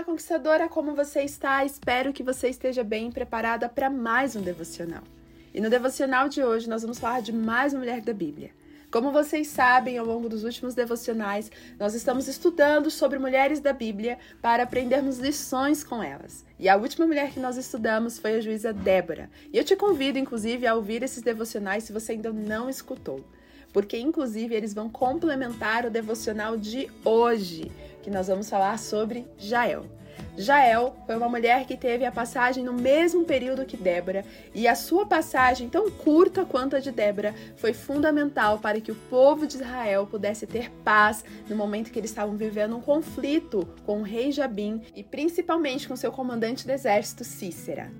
Olá, conquistadora, como você está? Espero que você esteja bem preparada para mais um devocional. E no devocional de hoje nós vamos falar de mais uma mulher da Bíblia. Como vocês sabem, ao longo dos últimos devocionais, nós estamos estudando sobre mulheres da Bíblia para aprendermos lições com elas. E a última mulher que nós estudamos foi a juíza Débora. E eu te convido, inclusive, a ouvir esses devocionais se você ainda não escutou porque inclusive eles vão complementar o devocional de hoje, que nós vamos falar sobre Jael. Jael foi uma mulher que teve a passagem no mesmo período que Débora, e a sua passagem, tão curta quanto a de Débora, foi fundamental para que o povo de Israel pudesse ter paz no momento que eles estavam vivendo um conflito com o rei Jabim e principalmente com seu comandante do exército, Cícera.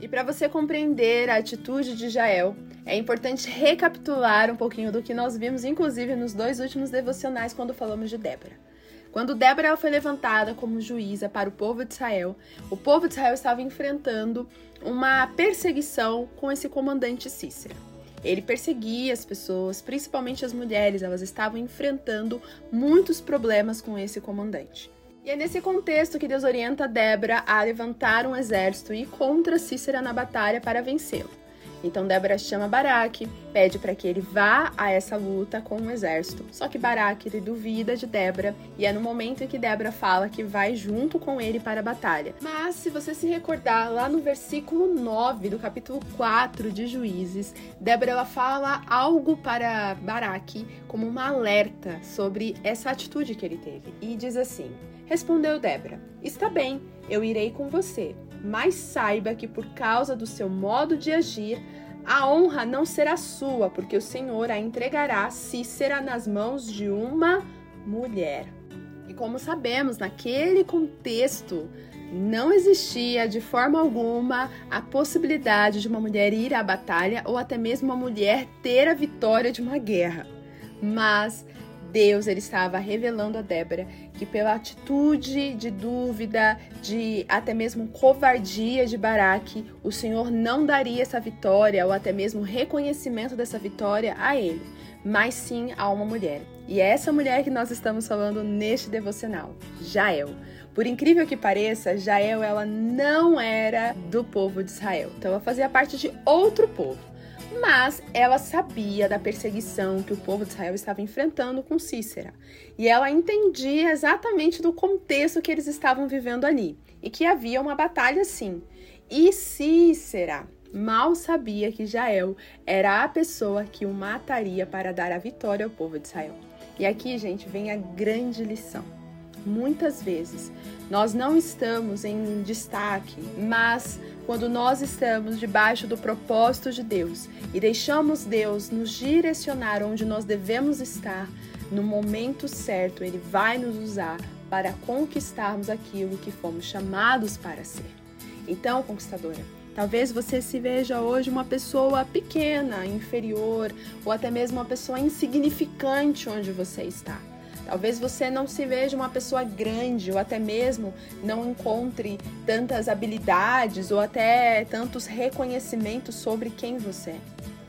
E para você compreender a atitude de Jael, é importante recapitular um pouquinho do que nós vimos, inclusive nos dois últimos devocionais, quando falamos de Débora. Quando Débora foi levantada como juíza para o povo de Israel, o povo de Israel estava enfrentando uma perseguição com esse comandante Cícera. Ele perseguia as pessoas, principalmente as mulheres, elas estavam enfrentando muitos problemas com esse comandante. E é nesse contexto que Deus orienta Débora a levantar um exército e ir contra Cícera na batalha para vencê-lo. Então Débora chama Baraque, pede para que ele vá a essa luta com o exército. Só que Baraque ele duvida de Débora e é no momento em que Débora fala que vai junto com ele para a batalha. Mas se você se recordar lá no versículo 9 do capítulo 4 de Juízes, Débora ela fala algo para Baraque como uma alerta sobre essa atitude que ele teve e diz assim: Respondeu Débora: Está bem, eu irei com você, mas saiba que por causa do seu modo de agir, a honra não será sua, porque o Senhor a entregará se será nas mãos de uma mulher. E como sabemos, naquele contexto, não existia de forma alguma a possibilidade de uma mulher ir à batalha ou até mesmo uma mulher ter a vitória de uma guerra. Mas Deus ele estava revelando a Débora que pela atitude de dúvida, de até mesmo covardia de Baraque, o Senhor não daria essa vitória ou até mesmo reconhecimento dessa vitória a ele, mas sim a uma mulher. E é essa mulher que nós estamos falando neste devocional, Jael. Por incrível que pareça, Jael ela não era do povo de Israel. Então ela fazia parte de outro povo mas ela sabia da perseguição que o povo de Israel estava enfrentando com Cícera. E ela entendia exatamente do contexto que eles estavam vivendo ali e que havia uma batalha sim. E Cícera mal sabia que Jael era a pessoa que o mataria para dar a vitória ao povo de Israel. E aqui, gente, vem a grande lição. Muitas vezes nós não estamos em destaque, mas quando nós estamos debaixo do propósito de Deus e deixamos Deus nos direcionar onde nós devemos estar, no momento certo, Ele vai nos usar para conquistarmos aquilo que fomos chamados para ser. Então, conquistadora, talvez você se veja hoje uma pessoa pequena, inferior, ou até mesmo uma pessoa insignificante onde você está. Talvez você não se veja uma pessoa grande ou até mesmo não encontre tantas habilidades ou até tantos reconhecimentos sobre quem você é.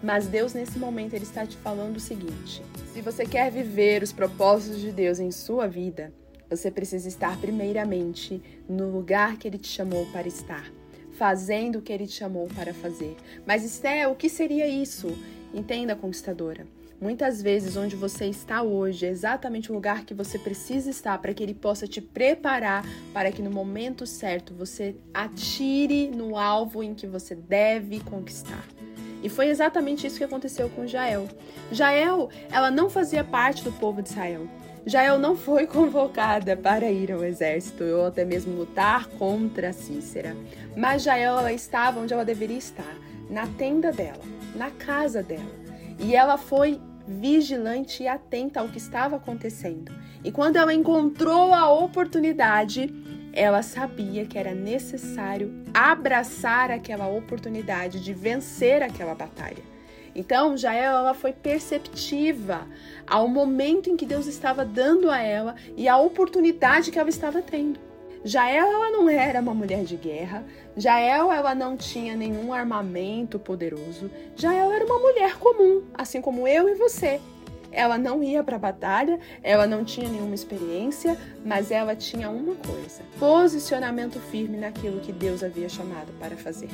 Mas Deus nesse momento ele está te falando o seguinte: se você quer viver os propósitos de Deus em sua vida, você precisa estar primeiramente no lugar que ele te chamou para estar, fazendo o que ele te chamou para fazer. Mas Esté, o que seria isso? Entenda, conquistadora. Muitas vezes, onde você está hoje é exatamente o lugar que você precisa estar para que ele possa te preparar para que no momento certo você atire no alvo em que você deve conquistar. E foi exatamente isso que aconteceu com Jael. Jael, ela não fazia parte do povo de Israel. Jael não foi convocada para ir ao exército ou até mesmo lutar contra Cícera. Mas Jael ela estava onde ela deveria estar, na tenda dela, na casa dela. E ela foi vigilante e atenta ao que estava acontecendo. E quando ela encontrou a oportunidade, ela sabia que era necessário abraçar aquela oportunidade de vencer aquela batalha. Então, Jael ela foi perceptiva ao momento em que Deus estava dando a ela e a oportunidade que ela estava tendo. Jael ela não era uma mulher de guerra, Jael ela não tinha nenhum armamento poderoso, Jael era uma mulher comum, assim como eu e você. ela não ia para a batalha, ela não tinha nenhuma experiência, mas ela tinha uma coisa: posicionamento firme naquilo que Deus havia chamado para fazer.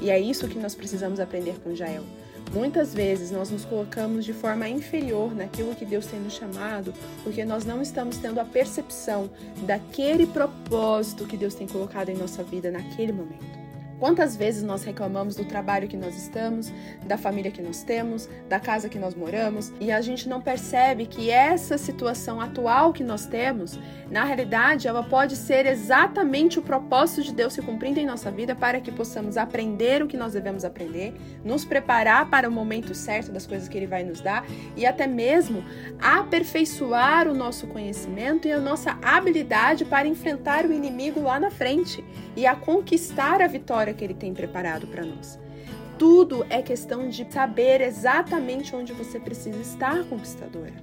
E é isso que nós precisamos aprender com Jael. Muitas vezes nós nos colocamos de forma inferior naquilo que Deus tem nos chamado, porque nós não estamos tendo a percepção daquele propósito que Deus tem colocado em nossa vida naquele momento. Quantas vezes nós reclamamos do trabalho que nós estamos, da família que nós temos, da casa que nós moramos, e a gente não percebe que essa situação atual que nós temos, na realidade, ela pode ser exatamente o propósito de Deus se cumprindo em nossa vida para que possamos aprender o que nós devemos aprender, nos preparar para o momento certo das coisas que Ele vai nos dar e até mesmo aperfeiçoar o nosso conhecimento e a nossa habilidade para enfrentar o inimigo lá na frente e a conquistar a vitória que Ele tem preparado para nós. Tudo é questão de saber exatamente onde você precisa estar, conquistadora.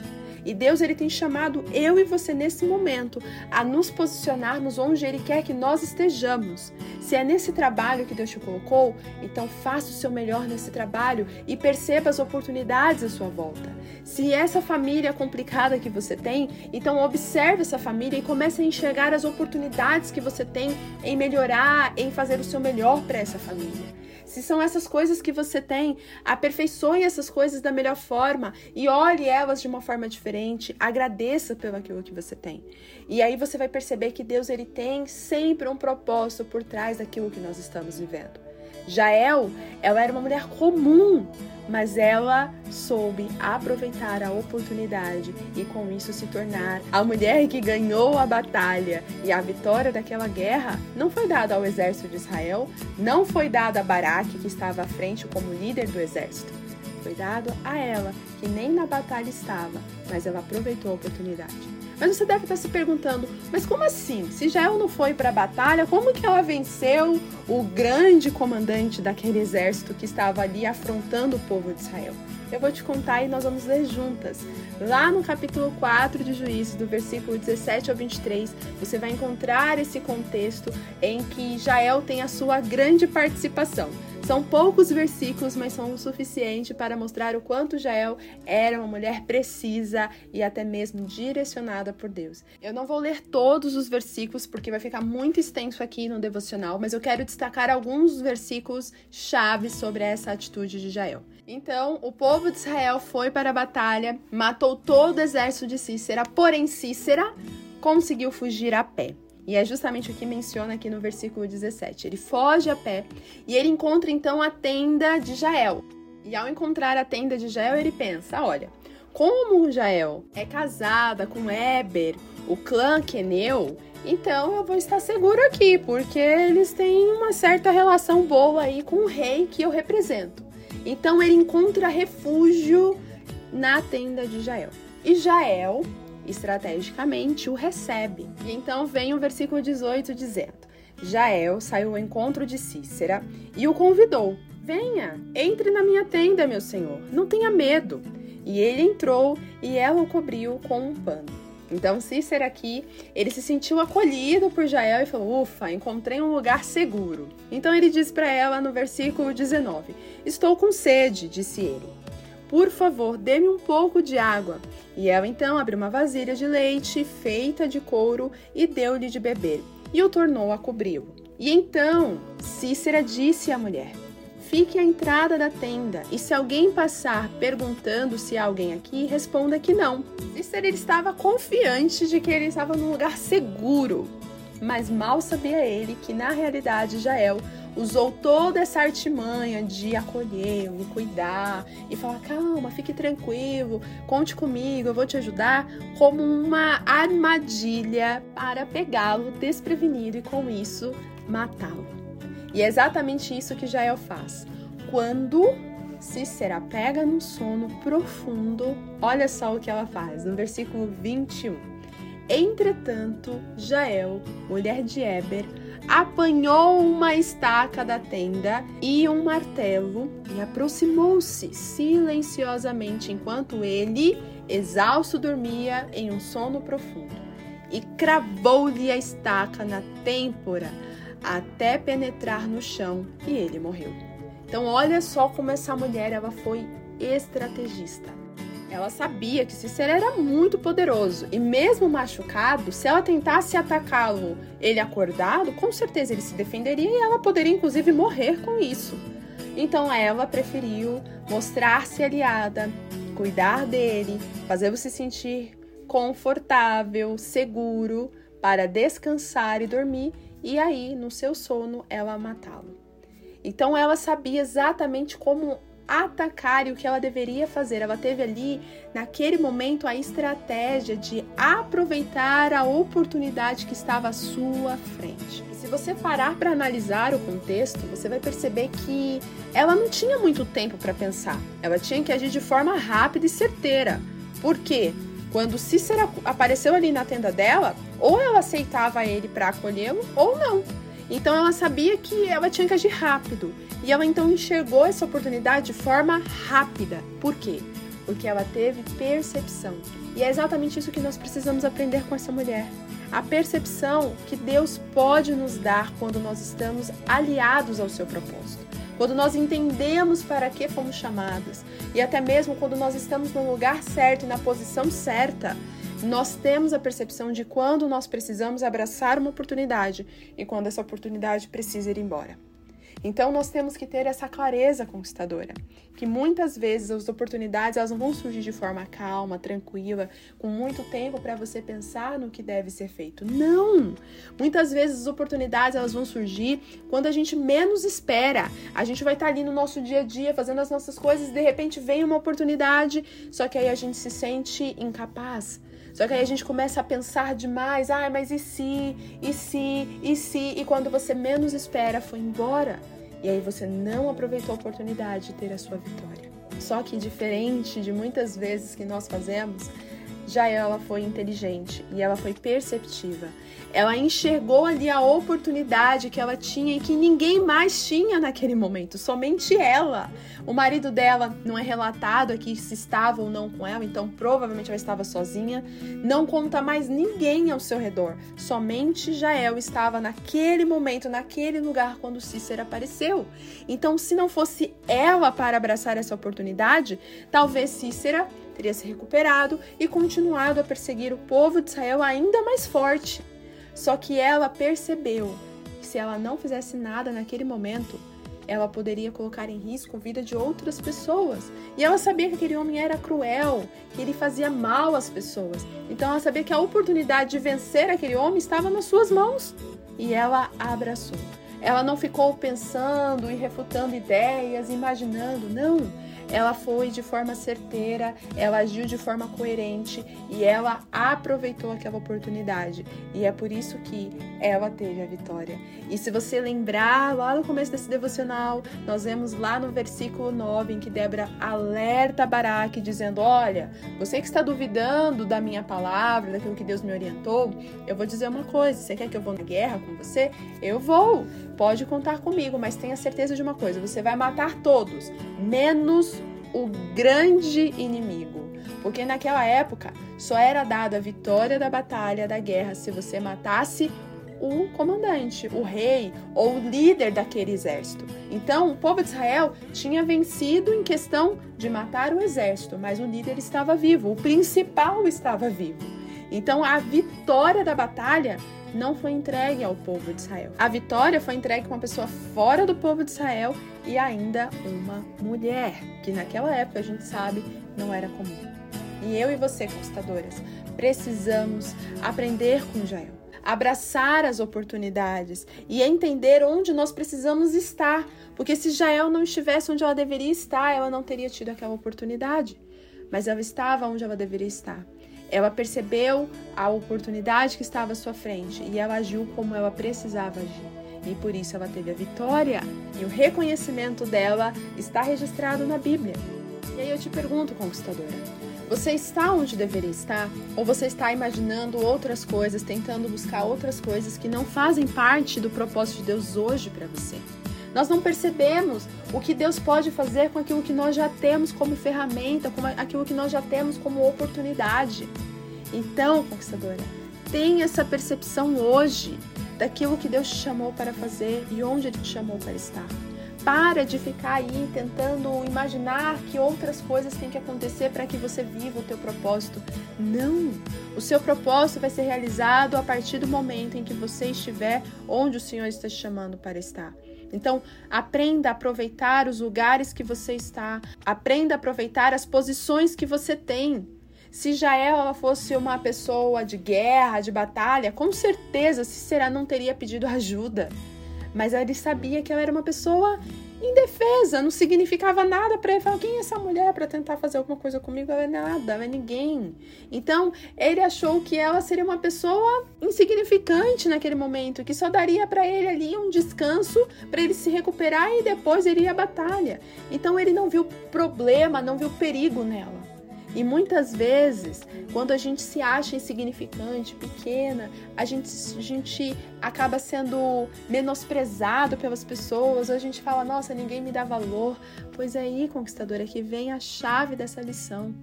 E Deus ele tem chamado eu e você nesse momento a nos posicionarmos onde ele quer que nós estejamos. Se é nesse trabalho que Deus te colocou, então faça o seu melhor nesse trabalho e perceba as oportunidades à sua volta. Se essa família complicada que você tem, então observe essa família e comece a enxergar as oportunidades que você tem em melhorar, em fazer o seu melhor para essa família. Se são essas coisas que você tem, aperfeiçoe essas coisas da melhor forma e olhe elas de uma forma diferente, agradeça pelo aquilo que você tem. E aí você vai perceber que Deus ele tem sempre um propósito por trás daquilo que nós estamos vivendo. Jael, ela era uma mulher comum, mas ela soube aproveitar a oportunidade e com isso se tornar a mulher que ganhou a batalha. E a vitória daquela guerra não foi dada ao exército de Israel, não foi dada a Baraque, que estava à frente como líder do exército. Foi dado a ela, que nem na batalha estava, mas ela aproveitou a oportunidade. Mas você deve estar se perguntando, mas como assim? Se Jael não foi para a batalha, como que ela venceu o grande comandante daquele exército que estava ali afrontando o povo de Israel? Eu vou te contar e nós vamos ler juntas. Lá no capítulo 4 de Juízes, do versículo 17 ao 23, você vai encontrar esse contexto em que Jael tem a sua grande participação. São poucos versículos, mas são o suficiente para mostrar o quanto Jael era uma mulher precisa e até mesmo direcionada por Deus. Eu não vou ler todos os versículos porque vai ficar muito extenso aqui no devocional, mas eu quero destacar alguns versículos chave sobre essa atitude de Jael. Então, o povo de Israel foi para a batalha, matou todo o exército de Cícera, porém Cícera conseguiu fugir a pé. E é justamente o que menciona aqui no versículo 17. Ele foge a pé e ele encontra então a tenda de Jael. E ao encontrar a tenda de Jael, ele pensa: olha, como Jael é casada com Eber, o clã Queneu, então eu vou estar seguro aqui, porque eles têm uma certa relação boa aí com o rei que eu represento. Então ele encontra refúgio na tenda de Jael. E Jael estrategicamente o recebe. E então vem o versículo 18 dizendo: Jael saiu ao encontro de Cícera e o convidou: Venha, entre na minha tenda, meu senhor, não tenha medo. E ele entrou e ela o cobriu com um pano. Então, Cícera aqui, ele se sentiu acolhido por Jael e falou: Ufa, encontrei um lugar seguro. Então ele diz para ela no versículo 19: Estou com sede, disse ele. Por favor, dê-me um pouco de água. E ela então abriu uma vasilha de leite feita de couro e deu-lhe de beber, e o tornou a cobri-lo. E então Cícera disse à mulher: Fique à entrada da tenda, e se alguém passar perguntando se há alguém aqui, responda que não. Cícera estava confiante de que ele estava num lugar seguro, mas mal sabia ele que na realidade Jael usou toda essa artimanha de acolhê-lo, cuidar e falar: calma, fique tranquilo, conte comigo, eu vou te ajudar, como uma armadilha para pegá-lo desprevenido e com isso matá-lo. E é exatamente isso que Jael faz. Quando Cícera pega num sono profundo, olha só o que ela faz no versículo 21. Entretanto, Jael, mulher de Eber, apanhou uma estaca da tenda e um martelo e aproximou-se silenciosamente enquanto ele, exausto, dormia em um sono profundo e cravou-lhe a estaca na têmpora até penetrar no chão e ele morreu. Então olha só como essa mulher ela foi estrategista. Ela sabia que Cícero era muito poderoso e, mesmo machucado, se ela tentasse atacá-lo, ele acordado, com certeza ele se defenderia e ela poderia inclusive morrer com isso. Então ela preferiu mostrar-se aliada, cuidar dele, fazê-lo se sentir confortável, seguro, para descansar e dormir, e aí, no seu sono, ela matá-lo. Então ela sabia exatamente como atacar e o que ela deveria fazer. Ela teve ali, naquele momento, a estratégia de aproveitar a oportunidade que estava à sua frente. E se você parar para analisar o contexto, você vai perceber que ela não tinha muito tempo para pensar. Ela tinha que agir de forma rápida e certeira. Por quê? Quando Cícera apareceu ali na tenda dela, ou ela aceitava ele para acolhê-lo ou não. Então ela sabia que ela tinha que agir rápido. E ela então enxergou essa oportunidade de forma rápida. Por quê? Porque ela teve percepção. E é exatamente isso que nós precisamos aprender com essa mulher. A percepção que Deus pode nos dar quando nós estamos aliados ao seu propósito. Quando nós entendemos para que fomos chamadas. E até mesmo quando nós estamos no lugar certo e na posição certa nós temos a percepção de quando nós precisamos abraçar uma oportunidade e quando essa oportunidade precisa ir embora. Então nós temos que ter essa clareza conquistadora, que muitas vezes as oportunidades elas não vão surgir de forma calma, tranquila, com muito tempo para você pensar no que deve ser feito. Não! Muitas vezes as oportunidades elas vão surgir quando a gente menos espera. A gente vai estar ali no nosso dia a dia fazendo as nossas coisas e de repente vem uma oportunidade, só que aí a gente se sente incapaz só que aí a gente começa a pensar demais, ah, mas e se, e se, e se, e quando você menos espera, foi embora. E aí você não aproveitou a oportunidade de ter a sua vitória. Só que diferente de muitas vezes que nós fazemos, já ela foi inteligente e ela foi perceptiva. Ela enxergou ali a oportunidade que ela tinha e que ninguém mais tinha naquele momento, somente ela. O marido dela não é relatado aqui se estava ou não com ela, então provavelmente ela estava sozinha. Não conta mais ninguém ao seu redor, somente Jael estava naquele momento, naquele lugar quando Cícera apareceu. Então, se não fosse ela para abraçar essa oportunidade, talvez Cícera teria se recuperado e continuado a perseguir o povo de Israel ainda mais forte. Só que ela percebeu que se ela não fizesse nada naquele momento, ela poderia colocar em risco a vida de outras pessoas. E ela sabia que aquele homem era cruel, que ele fazia mal às pessoas. Então ela sabia que a oportunidade de vencer aquele homem estava nas suas mãos. E ela abraçou. Ela não ficou pensando e refutando ideias, imaginando, não ela foi de forma certeira, ela agiu de forma coerente e ela aproveitou aquela oportunidade. E é por isso que ela teve a vitória. E se você lembrar lá no começo desse devocional, nós vemos lá no versículo 9 em que Débora alerta Baraque dizendo: "Olha, você que está duvidando da minha palavra, daquilo que Deus me orientou, eu vou dizer uma coisa, você quer que eu vou na guerra com você? Eu vou. Pode contar comigo, mas tenha certeza de uma coisa, você vai matar todos, menos o grande inimigo. Porque naquela época só era dada a vitória da batalha, da guerra, se você matasse o comandante, o rei ou o líder daquele exército. Então, o povo de Israel tinha vencido em questão de matar o exército, mas o líder estava vivo, o principal estava vivo. Então, a vitória da batalha não foi entregue ao povo de Israel. A vitória foi entregue com uma pessoa fora do povo de Israel e ainda uma mulher, que naquela época a gente sabe não era comum. E eu e você, conquistadoras, precisamos aprender com Jael, abraçar as oportunidades e entender onde nós precisamos estar, porque se Jael não estivesse onde ela deveria estar, ela não teria tido aquela oportunidade, mas ela estava onde ela deveria estar. Ela percebeu a oportunidade que estava à sua frente e ela agiu como ela precisava agir. E por isso ela teve a vitória e o reconhecimento dela está registrado na Bíblia. E aí eu te pergunto, conquistadora, você está onde deveria estar? Ou você está imaginando outras coisas, tentando buscar outras coisas que não fazem parte do propósito de Deus hoje para você? Nós não percebemos o que Deus pode fazer com aquilo que nós já temos como ferramenta, com aquilo que nós já temos como oportunidade. Então, conquistadora, tenha essa percepção hoje daquilo que Deus te chamou para fazer e onde Ele te chamou para estar. Para de ficar aí tentando imaginar que outras coisas têm que acontecer para que você viva o teu propósito. Não! O seu propósito vai ser realizado a partir do momento em que você estiver onde o Senhor está te chamando para estar. Então, aprenda a aproveitar os lugares que você está, aprenda a aproveitar as posições que você tem. Se Jael fosse uma pessoa de guerra, de batalha, com certeza Cícera não teria pedido ajuda. Mas ele sabia que ela era uma pessoa indefesa, não significava nada para ele. Falar, quem é essa mulher para tentar fazer alguma coisa comigo? Ela é nada, ela é ninguém. Então, ele achou que ela seria uma pessoa insignificante naquele momento, que só daria para ele ali um descanso para ele se recuperar e depois iria à batalha. Então, ele não viu problema, não viu perigo nela. E muitas vezes, quando a gente se acha insignificante, pequena, a gente, a gente acaba sendo menosprezado pelas pessoas, a gente fala, nossa, ninguém me dá valor. Pois é aí, conquistadora, que vem a chave dessa lição.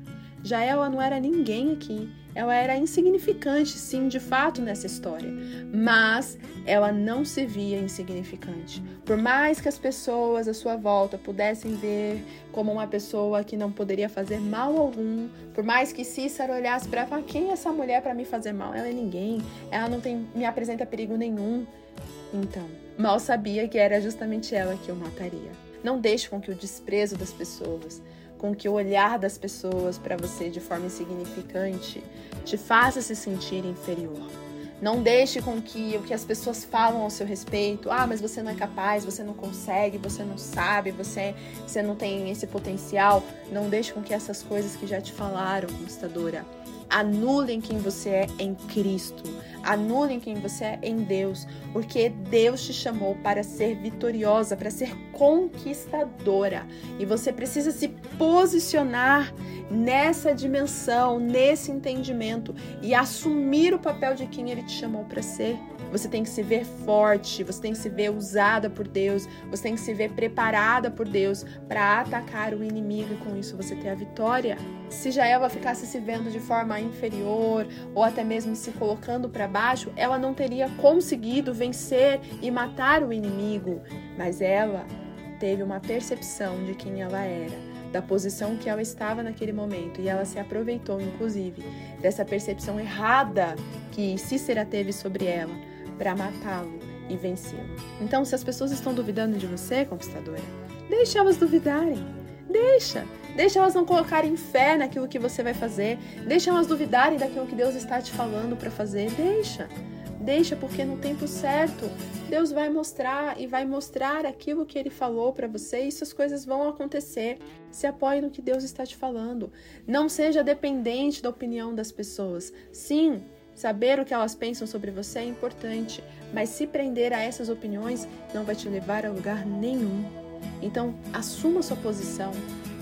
Já ela não era ninguém aqui. Ela era insignificante, sim, de fato, nessa história. Mas ela não se via insignificante. Por mais que as pessoas à sua volta pudessem ver como uma pessoa que não poderia fazer mal algum, por mais que Cícero olhasse para ela, quem é essa mulher para me fazer mal? Ela é ninguém. Ela não tem, me apresenta perigo nenhum. Então, mal sabia que era justamente ela que eu mataria. Não deixe com que o desprezo das pessoas com que o olhar das pessoas para você de forma insignificante te faça se sentir inferior. Não deixe com que o que as pessoas falam ao seu respeito, ah, mas você não é capaz, você não consegue, você não sabe, você, você não tem esse potencial. Não deixe com que essas coisas que já te falaram, conquistadora, Anulem quem você é em Cristo. Anulem quem você é em Deus, porque Deus te chamou para ser vitoriosa, para ser conquistadora. E você precisa se posicionar nessa dimensão, nesse entendimento e assumir o papel de quem ele te chamou para ser. Você tem que se ver forte, você tem que se ver usada por Deus, você tem que se ver preparada por Deus para atacar o inimigo e com isso você ter a vitória. Se Jaelva ficasse se vendo de forma inferior ou até mesmo se colocando para baixo, ela não teria conseguido vencer e matar o inimigo, mas ela teve uma percepção de quem ela era da posição que ela estava naquele momento e ela se aproveitou, inclusive, dessa percepção errada que Cícera teve sobre ela para matá-lo e vencê-lo. Então, se as pessoas estão duvidando de você, conquistadora, deixe elas duvidarem. Deixa. Deixa elas não colocarem fé naquilo que você vai fazer. Deixa elas duvidarem daquilo que Deus está te falando para fazer. Deixa. Deixa, porque no tempo certo Deus vai mostrar e vai mostrar aquilo que Ele falou para você e essas coisas vão acontecer. Se apoie no que Deus está te falando. Não seja dependente da opinião das pessoas. Sim, Saber o que elas pensam sobre você é importante, mas se prender a essas opiniões não vai te levar a lugar nenhum. Então, assuma sua posição,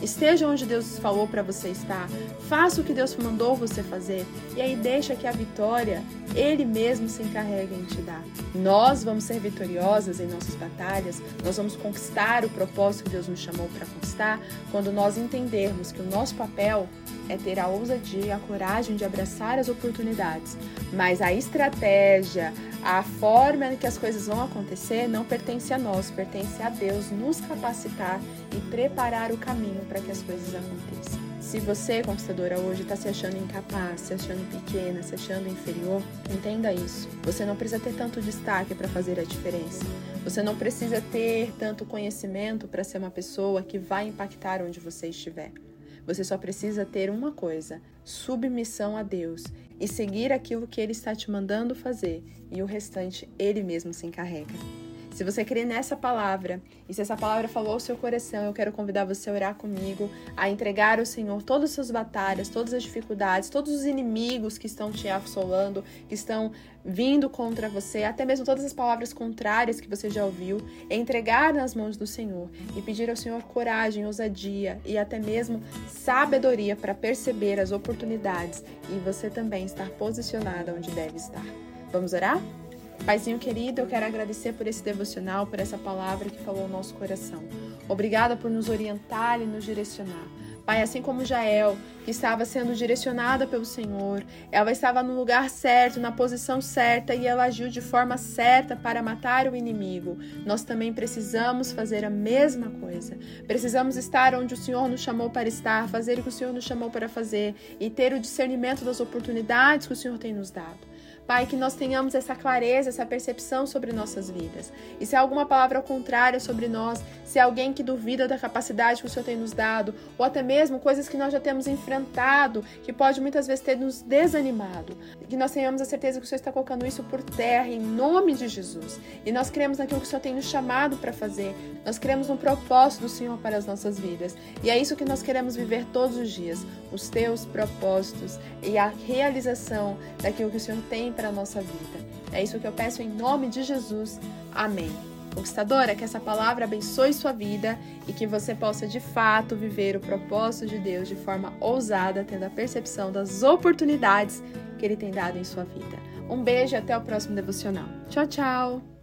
Esteja onde Deus falou para você estar. Faça o que Deus mandou você fazer. E aí deixa que a vitória Ele mesmo se encarregue em te dar. Nós vamos ser vitoriosas em nossas batalhas. Nós vamos conquistar o propósito que Deus nos chamou para conquistar quando nós entendermos que o nosso papel é ter a ousadia, a coragem de abraçar as oportunidades. Mas a estratégia, a forma que as coisas vão acontecer não pertence a nós, pertence a Deus nos capacitar e preparar o caminho para que as coisas aconteçam. Se você, conquistadora, hoje está se achando incapaz, se achando pequena, se achando inferior, entenda isso. Você não precisa ter tanto destaque para fazer a diferença. Você não precisa ter tanto conhecimento para ser uma pessoa que vai impactar onde você estiver. Você só precisa ter uma coisa: submissão a Deus e seguir aquilo que Ele está te mandando fazer, e o restante Ele mesmo se encarrega. Se você crê nessa palavra e se essa palavra falou ao seu coração, eu quero convidar você a orar comigo, a entregar ao Senhor todas as suas batalhas, todas as dificuldades, todos os inimigos que estão te assolando, que estão vindo contra você, até mesmo todas as palavras contrárias que você já ouviu, entregar nas mãos do Senhor e pedir ao Senhor coragem, ousadia e até mesmo sabedoria para perceber as oportunidades e você também estar posicionada onde deve estar. Vamos orar? Paizinho querido, eu quero agradecer por esse devocional, por essa palavra que falou ao nosso coração. Obrigada por nos orientar e nos direcionar. Pai, assim como Jael, que estava sendo direcionada pelo Senhor, ela estava no lugar certo, na posição certa e ela agiu de forma certa para matar o inimigo. Nós também precisamos fazer a mesma coisa. Precisamos estar onde o Senhor nos chamou para estar, fazer o que o Senhor nos chamou para fazer e ter o discernimento das oportunidades que o Senhor tem nos dado. Pai, que nós tenhamos essa clareza, essa percepção sobre nossas vidas. E se há alguma palavra contrária sobre nós, se há alguém que duvida da capacidade que o Senhor tem nos dado, ou até mesmo coisas que nós já temos enfrentado, que pode muitas vezes ter nos desanimado, que nós tenhamos a certeza que o Senhor está colocando isso por terra, em nome de Jesus. E nós cremos naquilo que o Senhor tem nos chamado para fazer, nós cremos no propósito do Senhor para as nossas vidas. E é isso que nós queremos viver todos os dias, os teus propósitos e a realização daquilo que o Senhor tem para a nossa vida. É isso que eu peço em nome de Jesus. Amém. Conquistadora, que essa palavra abençoe sua vida e que você possa de fato viver o propósito de Deus de forma ousada, tendo a percepção das oportunidades que Ele tem dado em sua vida. Um beijo e até o próximo devocional. Tchau, tchau!